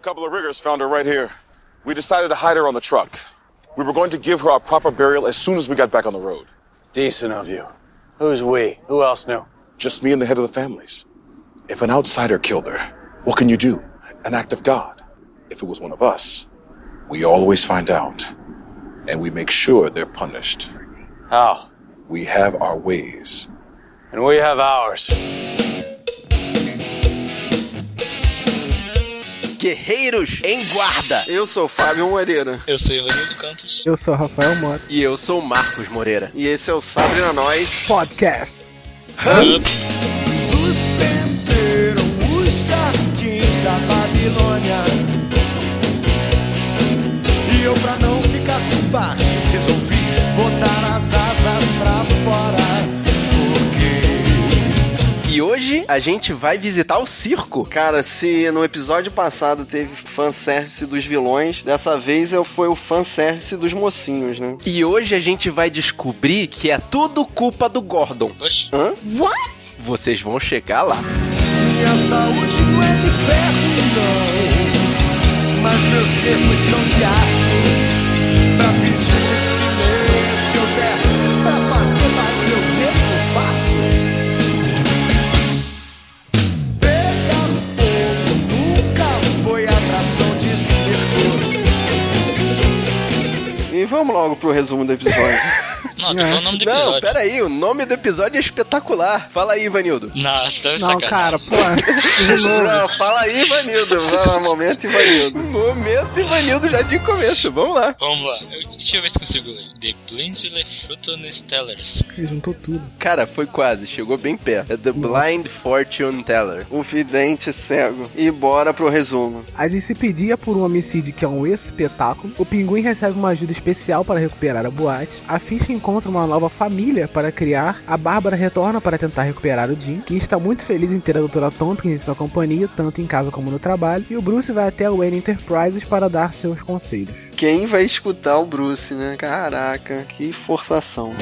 A couple of riggers found her right here. We decided to hide her on the truck. We were going to give her our proper burial as soon as we got back on the road. Decent of you. Who's we? Who else knew? Just me and the head of the families. If an outsider killed her, what can you do? An act of God. If it was one of us, we always find out. And we make sure they're punished. How? We have our ways. And we have ours. Guerreiros em Guarda. Eu sou o Fábio Moreira. Eu sou Ivanildo Campos. Eu sou o Rafael Mota. E eu sou o Marcos Moreira. E esse é o Sabre na Nós. Podcast. Suspenderam os jardins da Babilônia. E eu, pra não ficar por baixo, resolvi botar as asas pra fora. E hoje a gente vai visitar o circo. Cara, se no episódio passado teve fanservice dos vilões, dessa vez eu foi o fanservice dos mocinhos, né? E hoje a gente vai descobrir que é tudo culpa do Gordon. Oxi. Hã? Vocês vão chegar lá. minha saúde não é de ferro, não. Mas meus nervos são de aço. Pra vamos logo pro resumo do episódio. Não, tô falando o nome do Não, episódio. peraí, o nome do episódio é espetacular. Fala aí, Ivanildo. Nossa, deve Não, cara, pô. Não, fala aí, Ivanildo. Vai lá, momento, Ivanildo. Momento Ivanildo já de começo, vamos lá. Vamos lá. Eu, deixa eu ver se consigo ler. The Blindly Fruton Stellars. Ele juntou tudo. Cara, foi quase, chegou bem perto. É The Blind Fortune Teller. O vidente cego. E bora pro resumo. A gente se pedia por um homicídio que é um espetáculo. O pinguim recebe uma ajuda especial para recuperar a boate. A Ficha encontra uma nova família para criar. A Bárbara retorna para tentar recuperar o Jim, que está muito feliz em ter a Doutora Tompkins em sua companhia, tanto em casa como no trabalho. E o Bruce vai até a Wayne Enterprises para dar seus conselhos. Quem vai escutar o Bruce, né? Caraca, que forçação.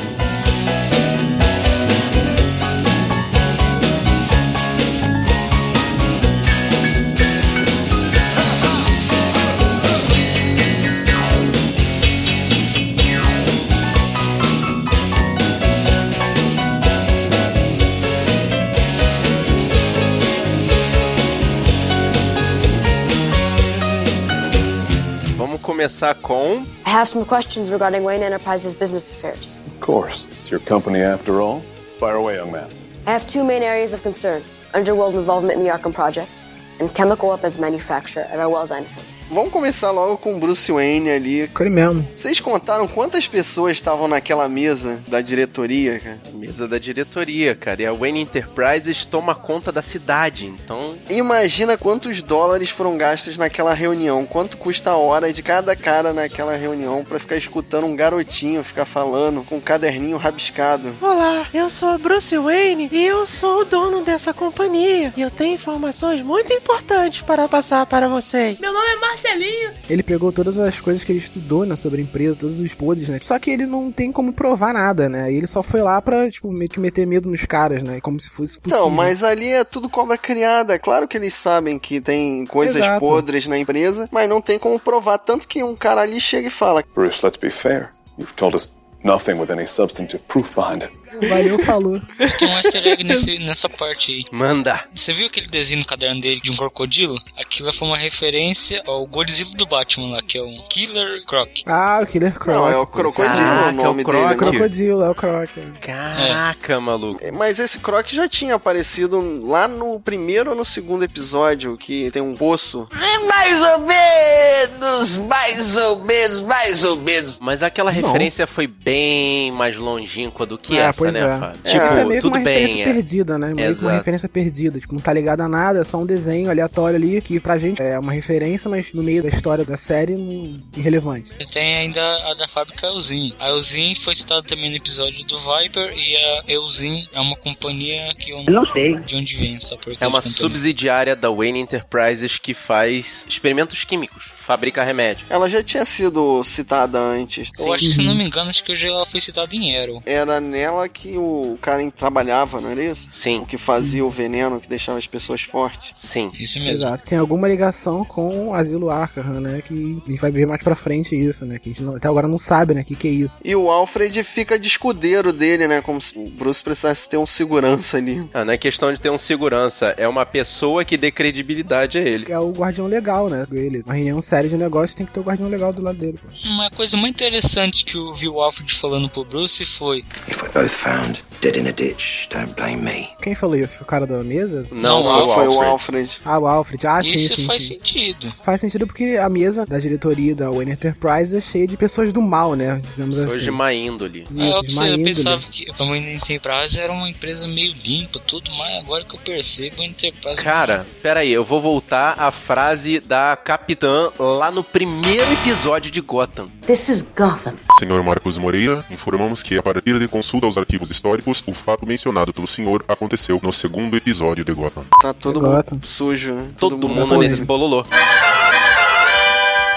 Começar com. I have some questions regarding Wayne Enterprises' business affairs. Of course. It's your company after all. Fire away, young man. I have two main areas of concern underworld involvement in the Arkham Project, and chemical weapons manufacture at our Wells End facility. Vamos começar logo com o Bruce Wayne ali. Ficou ele mesmo. Vocês contaram quantas pessoas estavam naquela mesa da diretoria, cara? Mesa da diretoria, cara. E a Wayne Enterprises toma conta da cidade, então. Imagina quantos dólares foram gastos naquela reunião. Quanto custa a hora de cada cara naquela reunião pra ficar escutando um garotinho ficar falando com um caderninho rabiscado. Olá, eu sou Bruce Wayne e eu sou o dono dessa companhia. E eu tenho informações muito importantes para passar para vocês. Meu nome é Marcelinho. Ele pegou todas as coisas que ele estudou, né, sobre a empresa, todos os podres, né? Só que ele não tem como provar nada, né? Ele só foi lá pra, tipo, meio que meter medo nos caras, né? Como se fosse possível. Não, mas ali é tudo cobra criada. É claro que eles sabem que tem coisas Exato. podres na empresa, mas não tem como provar. Tanto que um cara ali chega e fala: Bruce, let's be fair. You've told us nothing with any substantive proof behind it. Valeu, falou. Tem um easter egg nesse, nessa parte aí. Manda. Você viu aquele desenho no caderno dele de um crocodilo? Aquilo foi uma referência ao Godzilla do Batman lá, que é um Killer Croc. Ah, o Killer Croc. Não, é o crocodilo Caraca, o nome é o Croc. dele. né? Crocodilo, é o Croc. Caraca, maluco. Mas esse Croc já tinha aparecido lá no primeiro ou no segundo episódio, que tem um poço. É mais ou menos, mais ou menos, mais ou menos. Mas aquela referência foi bem mais longínqua do que é, essa, pois né, é. Tipo, isso é meio que tudo uma referência bem. é. perdida, né? Meio que uma referência perdida. Tipo, não tá ligado a nada, é só um desenho aleatório ali que pra gente é uma referência, mas no meio da história da série, não... irrelevante. E Tem ainda a da fábrica Elzin. A Elzin foi citada também no episódio do Viper e a Elzin é uma companhia que eu não sei de onde vem essa porcaria É uma subsidiária da Wayne Enterprises que faz experimentos químicos, fabrica remédio. Ela já tinha sido citada antes. Eu acho que, se não me engano, acho que hoje ela foi citada em Arrow. Era nela que o cara trabalhava, não era isso? Sim. O que fazia o veneno que deixava as pessoas fortes. Sim. Isso mesmo. Exato. Tem alguma ligação com o Asilo Arkham, né? Que a gente vai ver mais pra frente isso, né? Que a gente não- até agora não sabe, né? O que, que é isso. E o Alfred fica de escudeiro dele, né? Como se o Bruce precisasse ter um segurança ali. Ah, não é questão de ter um segurança, é uma pessoa que dê credibilidade a ele. É o guardião legal, né? Ele. Uma reunião séria de negócio tem que ter o guardião legal do lado dele. Pô. Uma coisa muito interessante que eu vi o Alfred falando pro Bruce foi: If both found dead in a ditch, don't blame me. Quem falou isso? Foi o cara da mesa? Não, Não, foi, Foi o Alfred. Ah, o Alfred. Ah, sim, Isso sim, faz sim. sentido. Faz sentido porque a mesa da diretoria da Wayne Enterprise é cheia de pessoas do mal, né? Dizemos Pessoas assim. de má índole. Isso, Aí eu, de má eu índole. pensava que a Wayne Enterprise era uma empresa meio limpa, tudo mais. Agora que eu percebo, a Enterprise. Cara, pera aí, eu vou voltar à frase da capitã lá no primeiro episódio de Gotham. This is Gotham. Senhor Marcos Moreira, informamos que, a partir de consulta aos arquivos históricos, o fato mencionado pelo senhor aconteceu no segundo episódio de Gotham. Tá todo mundo sujo, né? Todo, mundo polêmico. nesse bololô.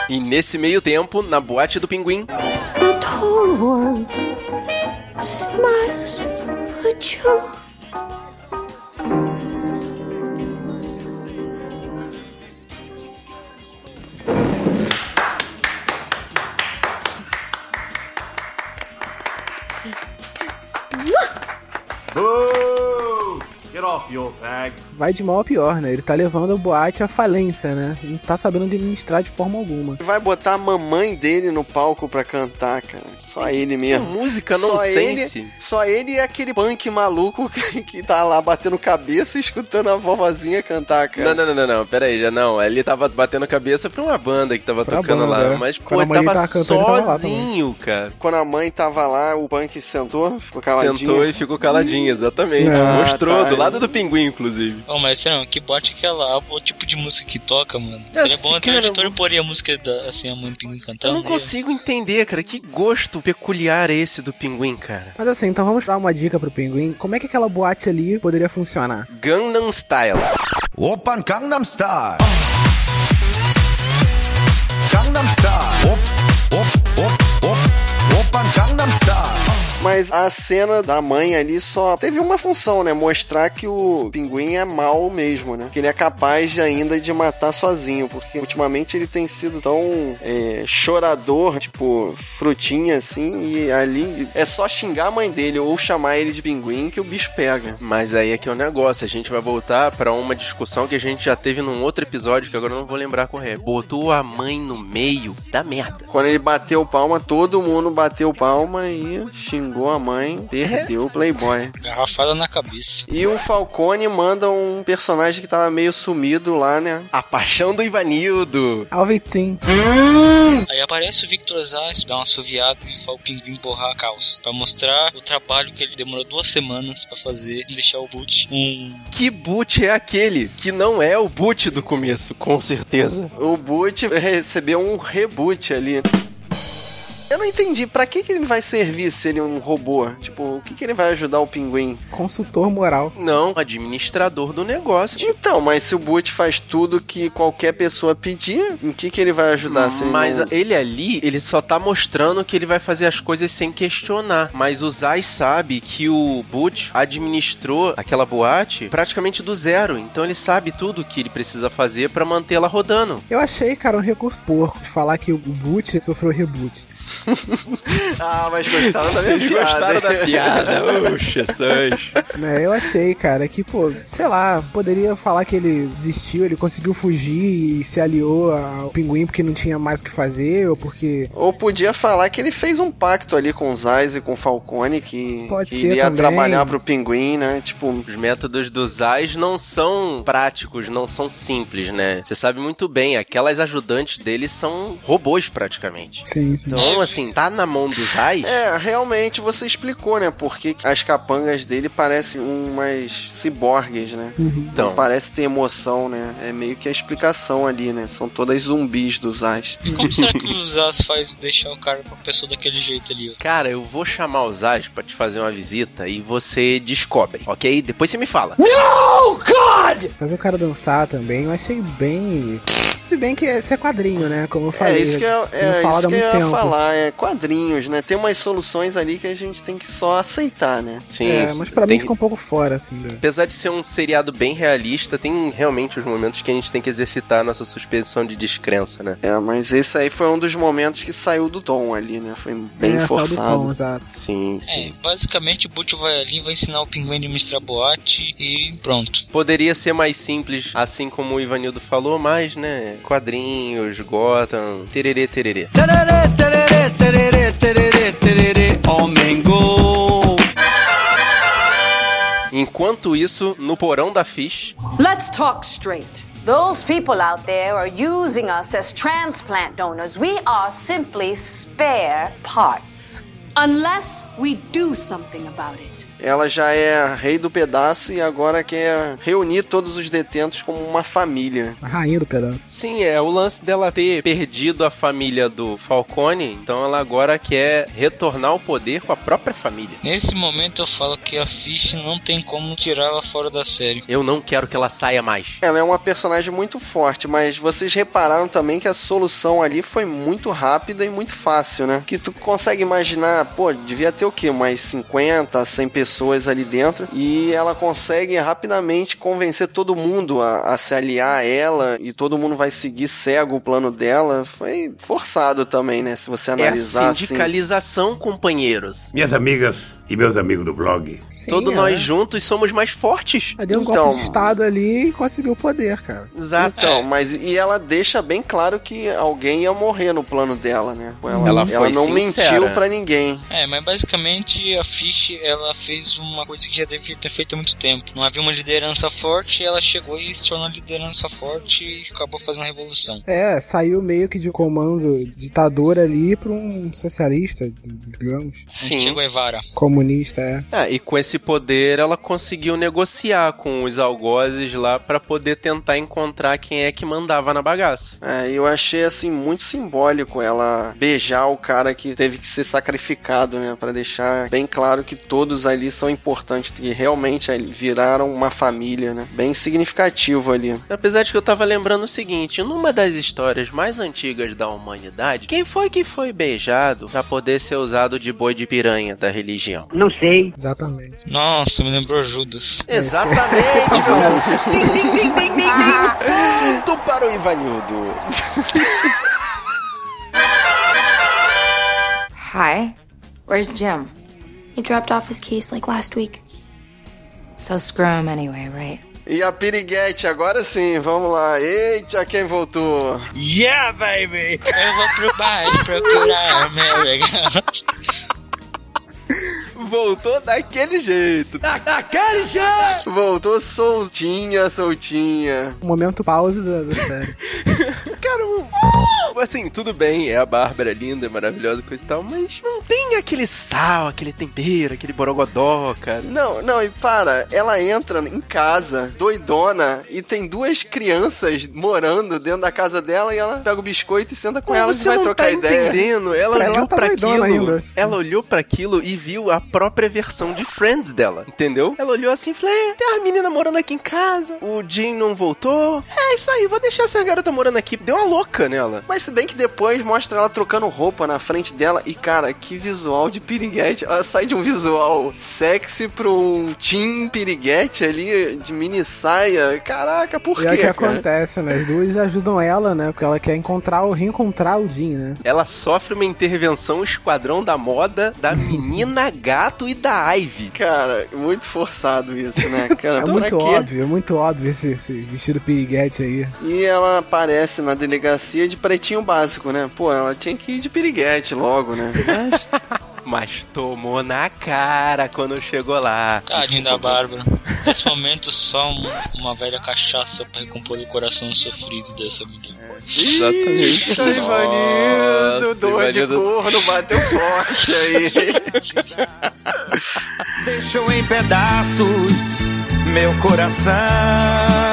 E nesse meio tempo, na boate do pinguim, The whole world smiles at you. Boo! Get off your bag. Vai de mal a pior, né? Ele tá levando a boate à falência, né? Ele não tá sabendo administrar de forma alguma. Vai botar a mamãe dele no palco pra cantar, cara. Só ele mesmo. música Só nonsense. ele, só ele e aquele punk maluco que, que tá lá batendo cabeça e escutando a vovozinha cantar, cara. Não, não, não, não, não, pera aí, já não. Ele tava batendo cabeça pra uma banda que tava Pra tocando banda, lá. é. Mas, Quando pô, a ele mãe tava tava cantando, ele tava sozinho, cara. Quando a mãe tava lá, o punk sentou, ficou caladinho. Sentou e ficou caladinho, exatamente. Ah, Mostrou, tá. do lado do pinguim, inclusive. Oh, mas sério, que bote aquela, o tipo de música que toca, mano. É, Seria bom até o editor pôr a música da, assim, a mãe pinguim Eu cantando. não consigo entender, cara. Que gosto peculiar é esse do pinguim, cara. Mas assim, então vamos dar uma dica pro pinguim. Como é que aquela boate ali poderia funcionar? Gangnam Style. Open Gangnam Style. Gangnam Style. Op, op, op, op. Open Gangnam Style. Mas a cena da mãe ali só teve uma função, né? Mostrar que o pinguim é mal mesmo, né? Que ele é capaz de, ainda de matar sozinho, porque ultimamente ele tem sido tão é, chorador, tipo, frutinha assim, e ali é só xingar a mãe dele ou chamar ele de pinguim que o bicho pega. Mas aí é que é o negócio. A gente vai voltar pra uma discussão que a gente já teve num outro episódio, que agora eu não vou lembrar qual é. Botou a mãe no meio da merda. Quando ele bateu palma, todo mundo bateu palma e xingou a mãe, perdeu o Playboy. Garrafada na cabeça. E o Falcone manda um personagem que tava meio sumido lá, né? A paixão do Ivanildo. Alvitim. Aí aparece o Victor Zaz, dá uma assoviada e fala o pinguim borrar a calça. Pra mostrar o trabalho que ele demorou duas semanas pra fazer e deixar o boot um. Que boot é aquele? Que não é o boot do começo, com certeza. O Boot recebeu um reboot ali. Eu não entendi, pra que, que ele vai servir se ele é um robô? Tipo, o que, que ele vai ajudar o pinguim? Consultor moral. Não, administrador do negócio. Então, mas se o Boot faz tudo que qualquer pessoa pedir, em que, que ele vai ajudar? se ele Mas não- ele ali, ele só tá mostrando que ele vai fazer as coisas sem questionar. Mas o Zai sabe que o Butch administrou aquela boate praticamente do zero. Então ele sabe tudo que ele precisa fazer pra mantê-la rodando. Eu achei, cara, um recurso porco de falar que o boot sofreu reboot. Ah, mas gostaram da minha Vocês piada. gostaram da piada? Puxa, Sancho. né, eu achei, cara, que, pô, sei lá, poderia falar que ele desistiu, ele conseguiu fugir e se aliou ao pinguim porque não tinha mais o que fazer, ou porque. Ou podia falar que ele fez um pacto ali com o Zaz e com o Falcone, que, Pode que ser iria também. trabalhar pro pinguim, né? Tipo, Os métodos dos Zais não são práticos, não são simples, né? Você sabe muito bem, aquelas ajudantes dele são robôs praticamente. Sim, sim. Então, assim, tá na mão dos Zais. É, realmente você explicou, né? Porque as capangas dele parecem umas ciborgues, né? Então. Não parece ter emoção, né? É meio que a explicação ali, né? São todas zumbis dos Ais. E como será que o Zaz faz deixar o cara com a pessoa daquele jeito ali? Cara, eu vou chamar os Zais pra te fazer uma visita e você descobre, ok? Depois você me fala. Fazer o cara dançar também, eu achei bem. Se bem que esse é quadrinho, né? Como eu falei. é isso que eu, é, falado isso há que eu muito ia tempo. falar. É, quadrinhos, né? Tem umas soluções ali que a gente tem que só aceitar, né? Sim, é, mas pra Tem- mim fica um pouco fora, assim. Da... Apesar de ser um seriado bem realista, tem realmente os momentos que a gente tem que exercitar a nossa suspensão de descrença, né? É, mas esse aí foi um dos momentos que saiu do tom ali, né? Foi bem é, saiu do forçado. tom, exato. Sim, É, sim. basicamente o Butch vai ali, vai ensinar o pinguim a administrar boate e pronto. Poderia ser mais simples, assim como o Ivanildo falou, mas, né? Quadrinhos, Gotham, tererê, tererê. Tererê, tererê, tererê, tererê, tererê, homem gol. Enquanto isso, no porão da Fish, Let's talk straight. Those people out there are using us as transplant donors. We are simply spare parts. Unless we do something about it. Ela já é rei do pedaço e agora quer reunir todos os detentos como uma família. A rainha do pedaço. Sim, é o lance dela ter perdido a família do Falcone, então ela agora quer retornar ao poder com a própria família. Nesse momento eu falo que a Fish não tem como tirá-la fora da série. Eu não quero que ela saia mais. Ela é uma personagem muito forte, mas vocês repararam também que a solução ali foi muito rápida e muito fácil, né? Que tu consegue imaginar, pô, devia ter o quê? Umas 50, 100 pessoas ali dentro e ela consegue rapidamente convencer todo mundo a, a se aliar a ela e todo mundo vai seguir cego o plano dela. Foi forçado também, né? Se você É analisar a assim. sindicalização, companheiros. Minhas amigas e meus amigos do blog. Sim, Todos é. nós juntos somos mais fortes. Ela deu um Então- golpe de estado ali e conseguiu o poder, cara. Exato. Então, mas e ela deixa bem claro que alguém ia morrer no plano dela, né? Ela, Ela foi não sincera. mentiu pra ninguém. É, mas basicamente a Fish ela fez uma coisa que já devia ter feito há muito tempo. Não havia uma liderança forte, ela chegou e se tornou liderança forte e acabou fazendo a revolução. É, saiu meio que de comando ditador ali pra um socialista, digamos. Sim. Che Guevara. Comunista, é. É, e com esse poder ela conseguiu negociar com os algozes lá pra poder tentar encontrar quem é que mandava na bagaça. É, eu achei assim muito simbólico ela beijar o cara que teve que ser sacrificado, né, Pra deixar bem claro que todos ali são importantes, que realmente viraram uma família, né? Bem significativo ali. Apesar de que eu tava lembrando o seguinte, numa das histórias mais antigas da humanidade, quem foi que foi beijado pra poder ser usado de boi de piranha da religião? Não sei. Exatamente. Nossa, me lembrou Judas. Exatamente, meu irmão. Ding, ding, ding, ding, ding, ding. Ponto para o Ivanildo. Hi. Where's Jim? He dropped off his keys like last week. So screw him anyway, right? E a piriguete, agora sim, vamos lá. Eita, quem voltou? Yeah, baby! Eu vou pro bairro procurar meu legal. Voltou daquele jeito. Daquele jeito! Voltou soltinha, soltinha. O momento pause da, da série. Cara, um- assim, tudo bem, é a Bárbara linda, maravilhosa, coisa e tal, mas não tem aquele sal, aquele tempero, aquele borogodó, cara. Não, não, e para, ela entra em casa, doidona, e tem duas crianças morando dentro da casa dela, e ela pega o biscoito e senta com elas e vai não trocar tá ideia. entendendo. Ela Ela olhou tá pra doidona aquilo. ainda, tipo. Ela olhou pra aquilo e viu a própria versão de Friends dela, entendeu? Ela olhou assim e falou: "É, tem uma menina morando aqui em casa. O Jim não voltou. É isso aí, vou deixar essa garota morando aqui. Deu uma louca nela. Mas se bem que depois mostra ela trocando roupa na frente dela, e cara, que visual de piriguete. Ela sai de um visual sexy pra um teen piriguete ali, de mini saia. Caraca, por E é o quê, que cara? acontece, né? As duas ajudam ela, né? Porque ela quer encontrar o reencontrar o Jim, né? Ela sofre uma intervenção esquadrão da moda da menina gato e da Ivy. Cara, muito forçado isso, né? Cara, É muito óbvio, é muito óbvio esse, esse vestido piriguete aí. E ela aparece na delegacia de pretinho básico, né? Pô, ela tinha que ir de piriguete logo, né? Mas Mas tomou na cara quando chegou lá. Tadinho da Bárbara. Nesse momento, só um- uma velha cachaça pra recompor o coração sofrido dessa menina. Exatamente. Eita, Ivanildo, Nossa, dor de corno, bateu forte aí. Deixou em pedaços meu coração.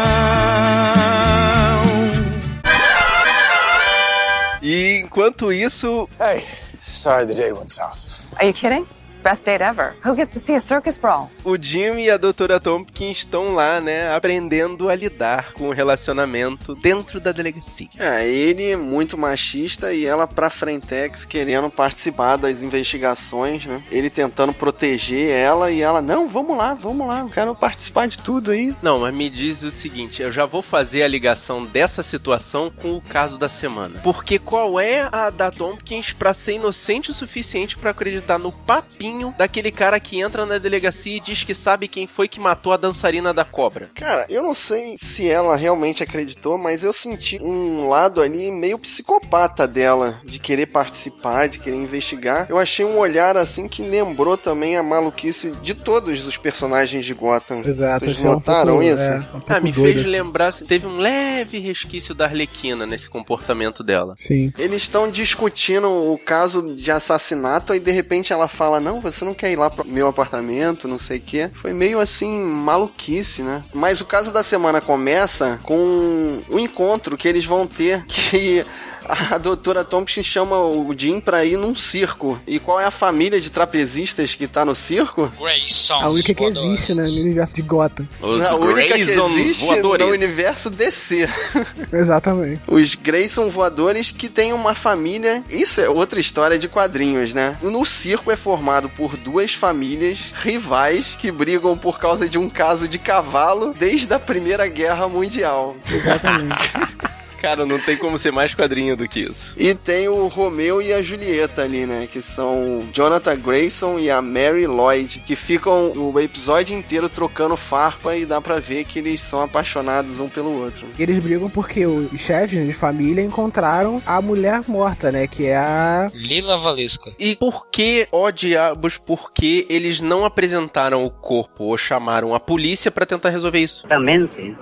E enquanto isso, Hey, sorry the day went south. Are you kidding? Best date ever. Who gets to see a circus brawl? O Jim e a doutora Tompkins estão lá, né, aprendendo a lidar com o relacionamento dentro da delegacia. É, ele muito machista e ela pra Frentex querendo participar das investigações, né? Ele tentando proteger ela e ela, não, vamos lá, vamos lá, eu quero participar de tudo aí. Não, mas me diz o seguinte, eu já vou fazer a ligação dessa situação com o caso da semana. Porque qual é a da Tompkins pra ser inocente o suficiente pra acreditar no papinho daquele cara que entra na delegacia e diz que sabe quem foi que matou a dançarina da cobra? Cara, eu não sei se ela realmente acreditou, mas eu senti um lado ali meio psicopata dela, de querer participar, de querer investigar. Eu achei um olhar assim que lembrou também a maluquice de todos os personagens de Gotham. Exato, Vocês achei um notaram pouco- isso? é, um Ah, me fez assim. lembrar, teve um leve resquício da Arlequina nesse comportamento dela. Sim. Eles estão discutindo o caso de assassinato e de repente ela fala: Não, você não quer ir lá pro meu apartamento, não sei o quê. Foi meio assim, maluquice, né? Mas o caso da semana começa com o encontro que eles vão ter que. A doutora Thompson chama o Jim pra ir num circo. E qual é a família de trapezistas que tá no circo? Grayson. A única que existe, né, no universo de Gotham. Os a única que Graysons existe voadores. no universo DC. Exatamente. Os Grayson voadores que têm uma família. Isso é outra história de quadrinhos, né? No circo é formado por duas famílias rivais que brigam por causa de um caso de cavalo desde a Primeira Guerra Mundial. Exatamente. Cara, não tem como ser mais quadrinho do que isso. E tem o Romeu e a Julieta ali, né? Que são Jonathan Grayson e a Mary Lloyd, que ficam o episódio inteiro trocando farpa e dá pra ver que eles são apaixonados um pelo outro. E eles brigam porque os chefes de família encontraram a mulher morta, né? Que é a. Lila Valesca. E por que, ó diabos, por que eles não apresentaram o corpo ou chamaram a polícia pra tentar resolver isso?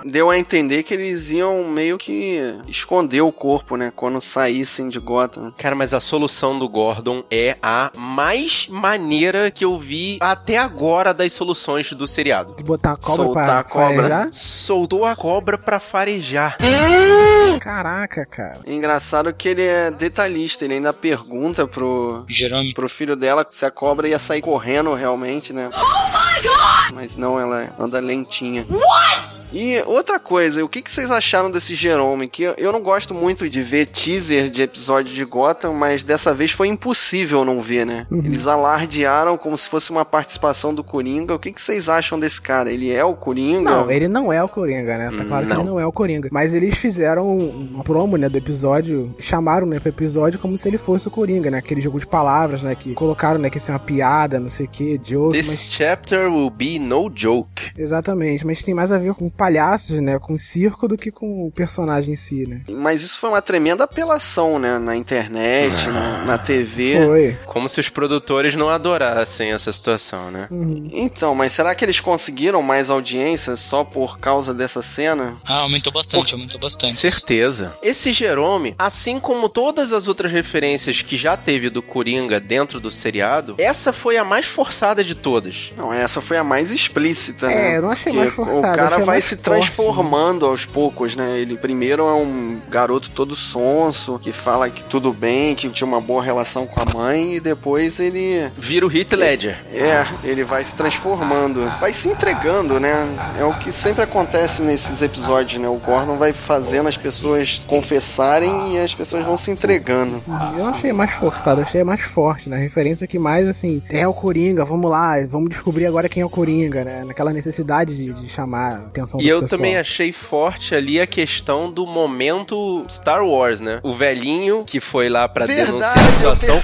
Deu a entender que eles iam meio que esconder o corpo, né? Quando saíssem de Gotham. Cara, mas a solução do Gordon é a mais maneira que eu vi até agora das soluções do seriado. De botar a cobra Soltar pra a cobra. farejar? Soltou a cobra pra farejar. Caraca, cara. Engraçado que ele é detalhista, ele ainda pergunta pro, Jerome. pro filho dela se a cobra ia sair correndo realmente, né? Mas não, ela anda lentinha. E outra coisa, o que, que vocês acharam desse Jerome? Que eu não gosto muito de ver teaser de episódio de Gotham, mas dessa vez foi impossível não ver, né? Uhum. Eles alardearam como se fosse uma participação do Coringa. O que, que vocês acham desse cara? Ele é o Coringa? Não, ele não é o Coringa, né? Tá claro que não. ele não é o Coringa. Mas eles fizeram um promo, né, do episódio, chamaram, né, pro episódio como se ele fosse o Coringa, né? Aquele jogo de palavras, né, que colocaram, né, que isso é uma piada, não sei o que, joke, This mas... chapter will be no joke. Exatamente, mas tem mais a ver com palhaços, né, com circo do que com o personagem em si, né? Mas isso foi uma tremenda apelação, né? Na internet, na, na TV. Foi. Como se os produtores não adorassem essa situação, né? Uhum. Então, mas será que eles conseguiram mais audiência só por causa dessa cena? Ah, aumentou bastante, aumentou bastante. Certeza. Esse Jerome, assim como todas as outras referências que já teve do Coringa dentro do seriado, essa foi a mais forçada de todas. Não, essa foi a mais explícita, né? É, eu não achei Porque mais forçada, O cara vai se forte, transformando aos poucos, né? Ele primeiro é um garoto todo sonso, que fala que tudo bem, que tinha uma boa relação com a mãe, e depois ele. Vira o Heath Ledger. É, ele vai se transformando, vai se entregando, né? É o que sempre acontece nesses episódios, né? O Gordon vai fazendo as pessoas confessarem e as pessoas vão se entregando. Eu não achei mais forçado, achei mais forte, né? A referência que mais, assim, é o Coringa, vamos lá, vamos descobrir agora quem é o Coringa, né? Naquela necessidade de, de chamar a atenção E do eu pessoal. também achei forte ali a questão do momento Star Wars, né? O velhinho que foi lá pra Verdade, denunciar a situação,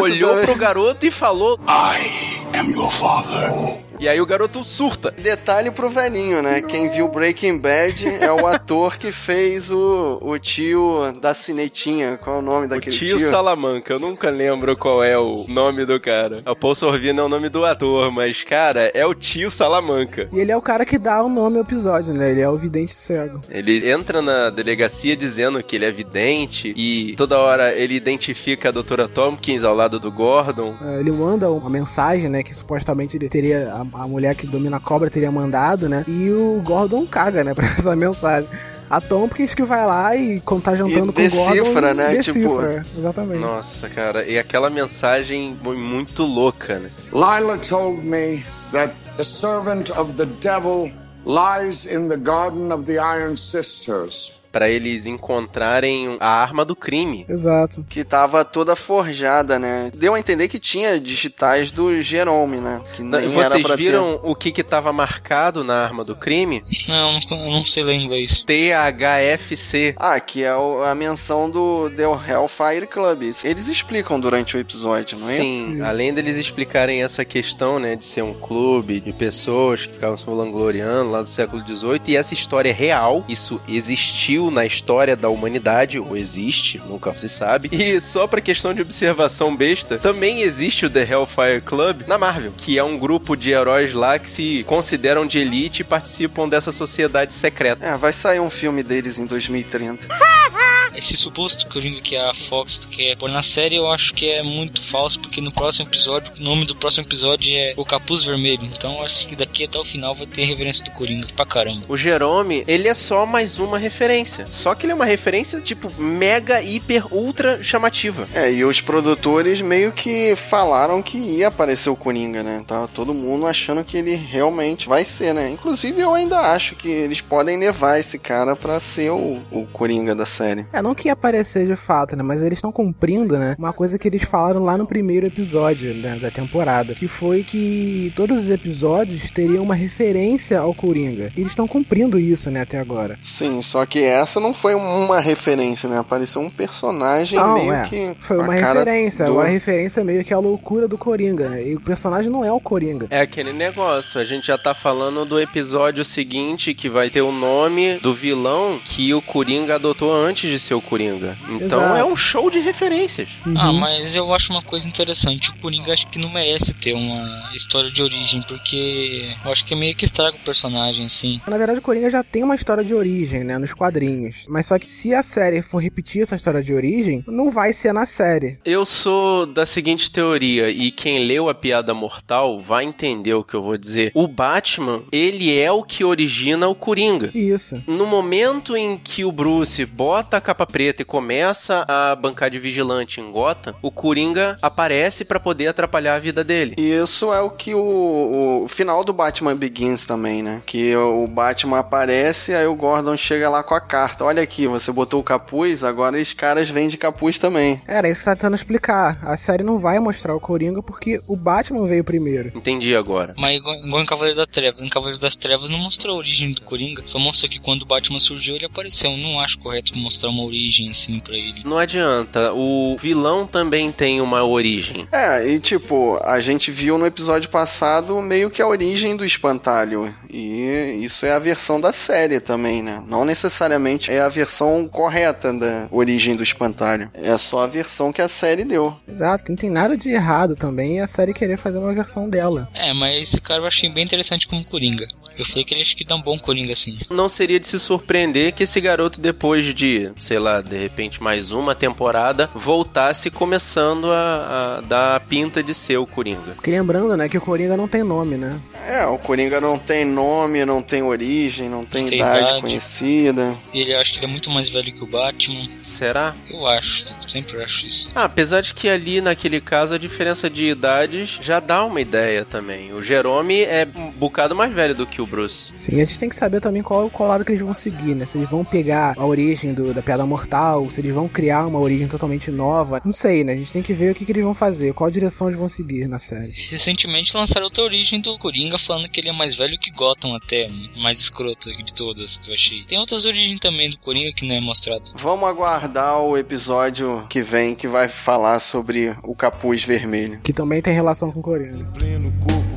olhou pro garoto e falou: I am your father. E aí o garoto surta. Detalhe pro velhinho, né? Quem viu Breaking Bad é o ator que fez o, o tio da cinetinha. Qual é o nome O daquele tio, tio? Salamanca, eu nunca lembro qual é o nome do cara. A Paul Sorvino é o nome do ator, mas, cara, é o tio Salamanca. E ele é o cara que dá o nome ao episódio, né? Ele é o vidente cego. Ele entra na delegacia dizendo que ele é vidente e toda hora ele identifica a doutora Tompkins ao lado do Gordon. É, Ele manda uma mensagem, né? Que supostamente ele teria. A, a mulher que domina a cobra teria mandado, né? E o Gordon caga, né? Pra essa mensagem. A Tompkins que vai lá e quando tá jantando E com o Gordon... decifra, né? Decifra, exatamente. Nossa, cara, e aquela mensagem muito louca, né? Lila told me that the servant of the devil lies in the garden of the Iron Sisters. Pra eles encontrarem a arma do crime. Exato. Que tava toda forjada, né? Deu a entender que tinha digitais do Jerome, né? Que nem era Vocês pra viram o que que tava marcado na arma do crime? Não, não, eu não sei ler inglês. THFC. Ah, que é a menção do The Hellfire Club. Eles explicam durante o episódio, não é? Sim, além deles explicarem essa questão, né, de ser um clube de pessoas que ficavam se vangloriando lá do século XVIII, e essa história é real, isso existiu na história da humanidade, ou existe, nunca se sabe. E só pra questão de observação besta, também existe o The Hellfire Club na Marvel, que é um grupo de heróis lá que se consideram de elite e participam dessa sociedade secreta. É, vai sair um filme deles em 2030. Esse suposto Coringa que a Fox quer pôr na série, eu acho que é muito falso, porque no próximo episódio, o nome do próximo episódio é O Capuz Vermelho. Então eu acho que daqui até o final vai ter referência do Coringa pra caramba. O Jerome, ele é só mais uma referência. Só que ele é uma referência, tipo, mega, hiper, ultra chamativa. É, e os produtores meio que falaram que ia aparecer o Coringa, né? Tava todo mundo achando que ele realmente vai ser, né? Inclusive eu ainda acho que eles podem levar esse cara pra ser o, o Coringa da série. É, não que ia aparecer de fato, né? Mas eles estão cumprindo, né? Uma coisa que eles falaram lá no primeiro episódio né, da temporada. Que foi que todos os episódios teriam uma referência ao Coringa. E eles estão cumprindo isso, né, até agora. Sim, só que essa não foi uma referência, né? Apareceu um personagem Não, meio é. que. Foi uma referência. do- Agora a referência meio que é a loucura do Coringa, né? E o personagem não é o Coringa. É aquele negócio, a gente já tá falando do episódio seguinte que vai ter o nome do vilão que o Coringa adotou antes de ser o Coringa. Então Exato. é um show de referências. Ah, mas eu acho uma coisa interessante. O Coringa acho que não merece ter uma história de origem, porque eu acho que meio que estraga o personagem, assim. Na verdade, o Coringa já tem uma história de origem, né, nos quadrinhos. Mas só que se a série for repetir essa história de origem, não vai ser na série. Eu sou da seguinte teoria, e quem leu a Piada Mortal vai entender o que eu vou dizer. O Batman, ele é o que origina o Coringa. Isso. No momento em que o Bruce bota a capa preta e começa a bancar de vigilante em Gotham, o Coringa aparece pra poder atrapalhar a vida dele. Isso é o que o, o final do Batman Begins também, né? Que o Batman aparece, aí o Gordon chega lá com a carta. Olha aqui, você botou o capuz, agora os caras vêm de capuz também. Era isso que tá tentando explicar. A série não vai mostrar o Coringa porque o Batman veio primeiro. Entendi agora. Mas igual, em Cavaleiro da Treva. Em Cavaleiro das Trevas não mostrou a origem do Coringa. Só mostrou que quando o Batman surgiu, ele apareceu. Eu não acho correto mostrar uma origem assim pra ele. Não adianta, o vilão também tem uma origem. É, e tipo, a gente viu no episódio passado meio que a origem do espantalho. E isso é a versão da série também, né? Não necessariamente é a versão correta da origem do espantalho. É só a versão que a série deu. Exato, que não tem nada de errado também a série querer fazer uma versão dela. É, mas esse cara eu achei bem interessante como Coringa. Eu falei que ele acho que dá um bom Coringa assim. Não seria de se surpreender que esse garoto, depois de, sei lá, de repente mais uma temporada, voltasse começando a, a dar a pinta de ser o Coringa. Porque lembrando, né, que o Coringa não tem nome, né? É, o Coringa não tem nome, não tem origem, não tem, tem idade, idade. conhecida. Ele acho que ele é muito mais velho que o Batman. Será? Eu acho, sempre acho isso. Ah, apesar de que ali naquele caso a diferença de idades já dá uma ideia também. O Jerome é bocado mais velho do que o Bruce. Sim, a gente tem que saber também qual, qual lado que eles vão seguir, né? Se eles vão pegar a origem do- da piada mortal, se eles vão criar uma origem totalmente nova. Não sei, né? A gente tem que ver o que, que eles vão fazer, qual direção eles vão seguir na série. Recentemente lançaram outra origem do Coringa falando que ele é mais velho que Gotham até, mais escroto de todas, eu achei. Tem outras origens também do Coringa que não é mostrado. Vamos aguardar o episódio que vem que vai falar sobre o capuz vermelho. Que também tem relação com o Coringa. pleno corpo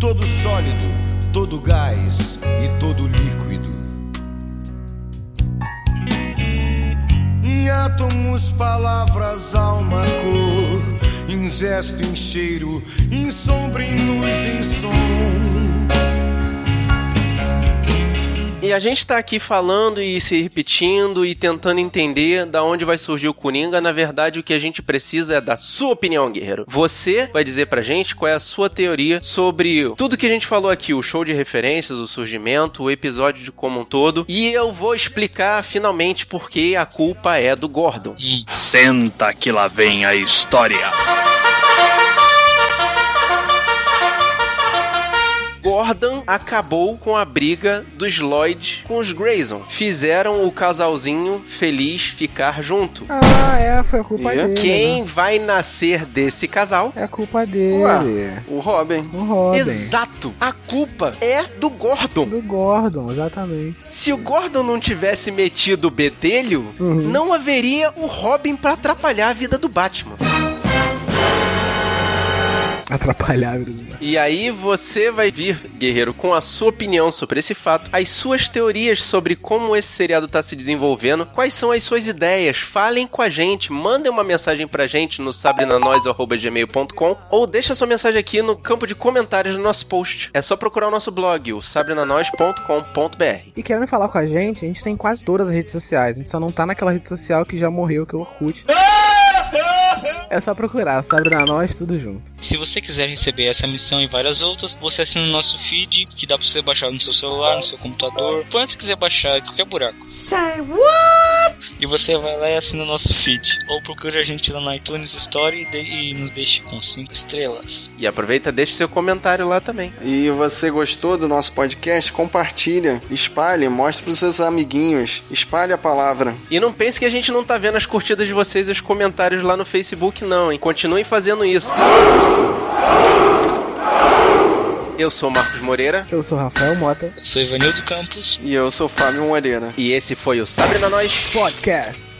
todo sólido, todo gás e todo líquido. Em átomos, palavras, alma, cor. Em gesto, em cheiro, em sombra, em luz, em gente tá aqui falando e se repetindo e tentando entender da onde vai surgir o Coringa. Na verdade, o que a gente precisa é da sua opinião, guerreiro. Você vai dizer pra gente qual é a sua teoria sobre tudo que a gente falou aqui, o show de referências, o surgimento, o episódio de como um todo. E eu vou explicar finalmente por que a culpa é do Gordon. Senta que lá vem a história. Gordon acabou com a briga dos Lloyd com os Grayson. Fizeram o casalzinho feliz ficar junto. Ah, é, foi a culpa E dele. Quem né? vai nascer desse casal? É a culpa dele. Ué, o Robin. O Robin. Exato. A culpa é do Gordon. Do Gordon, exatamente. Se o Gordon não tivesse metido o bedelho, Uhum. não haveria o Robin pra atrapalhar a vida do Batman. Atrapalhar E aí você vai vir, guerreiro, com a sua opinião sobre esse fato, as suas teorias sobre como esse seriado tá se desenvolvendo, quais são as suas ideias, falem com a gente, mandem uma mensagem pra gente no sabrinanois.gmail.com ou deixa sua mensagem aqui no campo de comentários do nosso post. É só procurar o nosso blog, o sabrinanois.com.br. E querendo falar com a gente, a gente tem quase todas as redes sociais. A gente só não tá naquela rede social que já morreu, que é o Orkut. É só procurar, Sabrina Nós, tudo junto. Se você quiser receber essa missão e várias outras, você assina o nosso feed, que dá pra você baixar no seu celular, no seu computador. Quando você quiser baixar, em qualquer buraco. Say what? E você vai lá e assina o nosso feed. Ou procure a gente lá no iTunes Story e, de- e nos deixe com 5 estrelas. E aproveita, deixa seu comentário lá também. E você gostou do nosso podcast? Compartilha, espalhe, mostre pros seus amiguinhos, espalhe a palavra. E não pense que a gente não tá vendo as curtidas de vocês e os comentários lá no Facebook, não, hein? Continuem fazendo isso. Eu sou o Marcos Moreira. Eu sou Rafael Mota. Eu sou Ivanildo Campos. E eu sou Fábio Moreira. E esse foi o Sabrina Nós Podcast.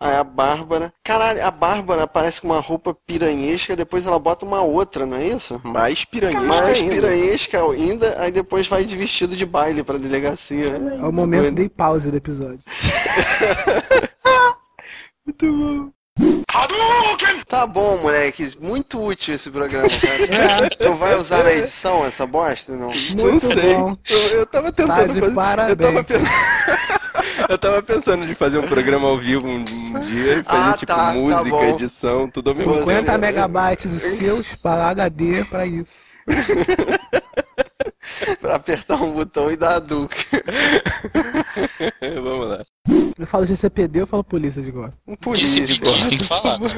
A Bárbara. Caralho, a Bárbara aparece com uma roupa piranhesca, depois ela bota uma outra, não é isso? Mais piranhesca Mais ainda. piranhesca ainda, aí depois vai de vestido de baile pra delegacia. É o momento de pause do episódio. Muito bom. Tá bom, moleque. Muito útil esse programa, cara. Tu vai usar na edição essa bosta? Não. não sei. Eu, eu tava tentando Tá de fazer- parabéns. Eu tava, eu tava pensando de fazer um programa ao vivo um, um dia e fazer Ah, tipo tá, tá música, bom. edição, tudo ao mesmo 50 tempo. megabytes dos seus para HD pra isso. pra apertar um botão e dar a duca. Vamos lá. Eu falo GCPD, eu falo polícia de gosto. Polícia. DCPD, tem que falar, cara.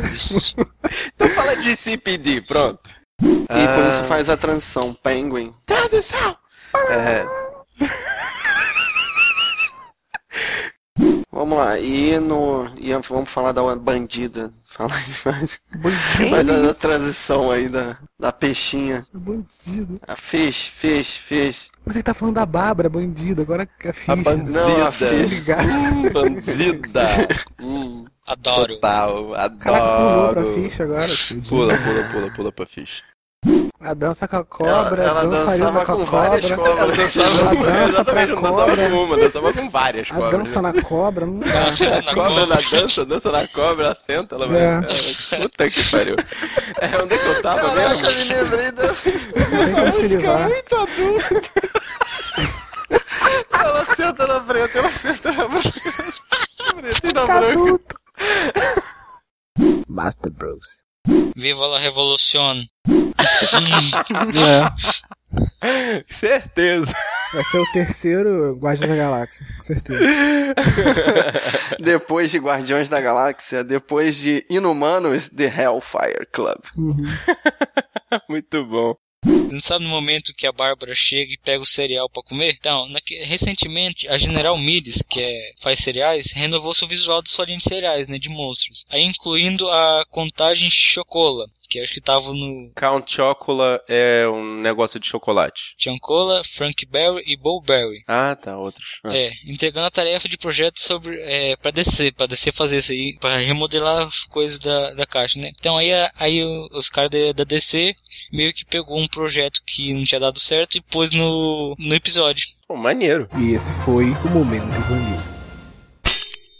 Então fala de CPD, pronto. E por Ah. isso faz a transição. Penguin. Transição. É. Vamos lá, e no. E vamos falar da bandida. Fala aí, faz. Faz a, a transição aí da, da peixinha. Bandido. A fez, fez, fez. Você tá falando da Bárbara, bandida, agora é a ficha. bandida. Não, a ficha. Ligado. Hum, bandida. Hum, Adoro. total, adoro. Caraca, pulou pra ficha agora. Pula, pula, pula, pula pra ficha. A dança com a cobra, Ela- ela dançava com a com várias cobra. cobras. Ela dançava, A dança pra não dançava cobra. com uma, dançava com várias A cobras. dança na cobra, não senta na A cobra na cobra. dança, dança na cobra, ela senta, ela vai. É. É, Puta que pariu. É, onde é que eu tava Caraca, mesmo? me lembrei da. Como se livrar. muito adulta. ela senta na frente, ela senta na frente. Preta e na Tá branca. adulto. Master Bros. Viva la revolução. É. Certeza. Vai ser o terceiro Guardião da Galáxia, com certeza. Depois de Guardiões da Galáxia, depois de Inumanos, The Hellfire Club. Uhum. Muito bom. Não sabe no momento que a Bárbara chega e pega o cereal para comer? Então, naque- recentemente, a General Mills, que é, faz cereais, renovou seu visual de sua linha de cereais, né, de monstros. Aí incluindo a contagem Chocola, que acho que tava no Count Chocula é um negócio de chocolate. Chancola, Frank Berry e Bo Berry. Ah, tá, outros. Ah. É, entregando a tarefa de projeto sobre é, para descer, para descer fazer isso aí, para remodelar as coisas da, da caixa, né? Então aí, aí o- os caras da, da DC meio que pegou um projeto que não tinha dado certo e pôs no, no episódio. Pô, maneiro. E esse foi o Momento Ivanil.